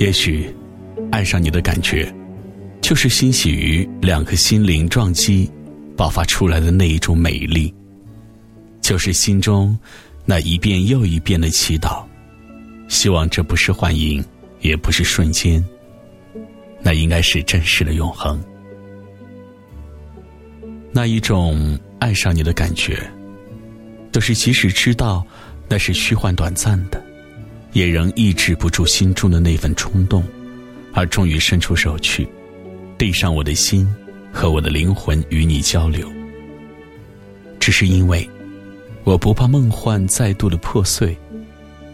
也许，爱上你的感觉，就是欣喜于两颗心灵撞击，爆发出来的那一种美丽，就是心中那一遍又一遍的祈祷，希望这不是幻影，也不是瞬间。那应该是真实的永恒，那一种爱上你的感觉，都是即使知道那是虚幻短暂的，也仍抑制不住心中的那份冲动，而终于伸出手去，递上我的心和我的灵魂与你交流。只是因为，我不怕梦幻再度的破碎，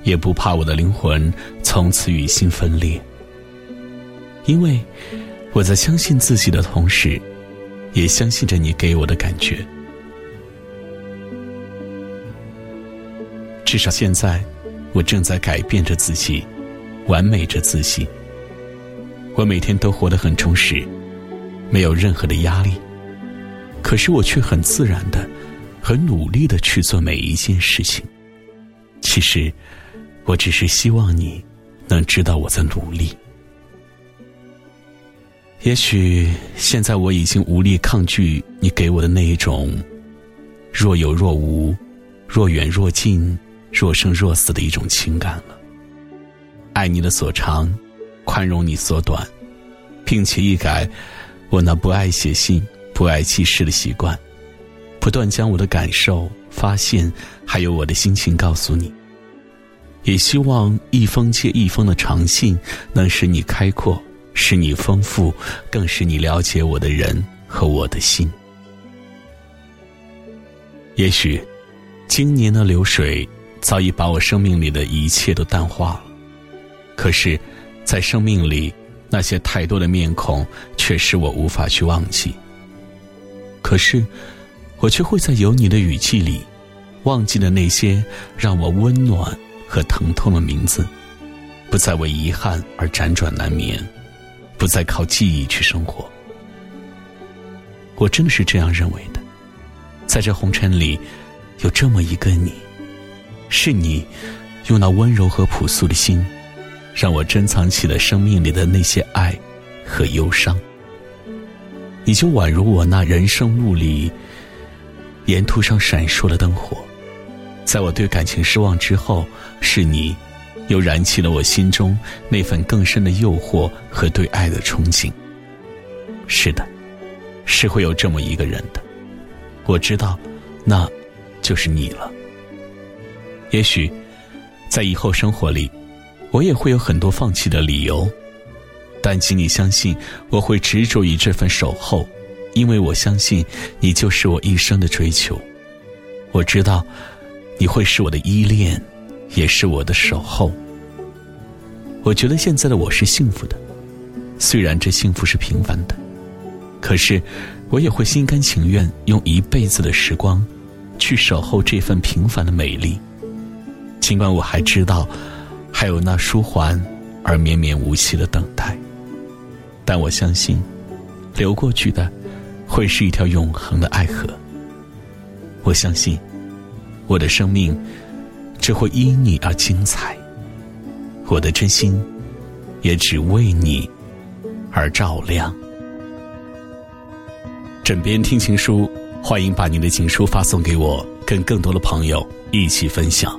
也不怕我的灵魂从此与心分裂。因为我在相信自己的同时，也相信着你给我的感觉。至少现在，我正在改变着自己，完美着自己。我每天都活得很充实，没有任何的压力。可是我却很自然的、很努力的去做每一件事情。其实，我只是希望你能知道我在努力。也许现在我已经无力抗拒你给我的那一种若有若无、若远若近、若生若死的一种情感了。爱你的所长，宽容你所短，并且一改我那不爱写信、不爱记事的习惯，不断将我的感受、发现还有我的心情告诉你。也希望一封接一封的长信能使你开阔。使你丰富，更使你了解我的人和我的心。也许，今年的流水早已把我生命里的一切都淡化了，可是，在生命里那些太多的面孔，却使我无法去忘记。可是，我却会在有你的语气里，忘记了那些让我温暖和疼痛的名字，不再为遗憾而辗转难眠。不再靠记忆去生活，我真的是这样认为的。在这红尘里，有这么一个你，是你用那温柔和朴素的心，让我珍藏起了生命里的那些爱和忧伤。你就宛如我那人生路里沿途上闪烁的灯火，在我对感情失望之后，是你。又燃起了我心中那份更深的诱惑和对爱的憧憬。是的，是会有这么一个人的，我知道，那，就是你了。也许，在以后生活里，我也会有很多放弃的理由，但请你相信，我会执着于这份守候，因为我相信你就是我一生的追求。我知道，你会是我的依恋。也是我的守候。我觉得现在的我是幸福的，虽然这幸福是平凡的，可是我也会心甘情愿用一辈子的时光，去守候这份平凡的美丽。尽管我还知道，还有那舒缓而绵绵无期的等待，但我相信，流过去的，会是一条永恒的爱河。我相信，我的生命。只会因你而精彩，我的真心也只为你而照亮。枕边听情书，欢迎把您的情书发送给我，跟更多的朋友一起分享。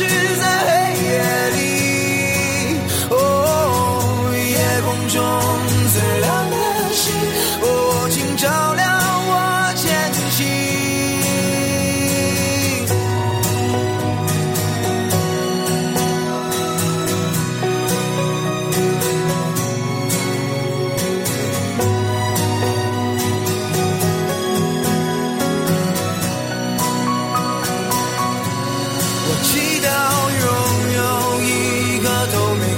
我都没。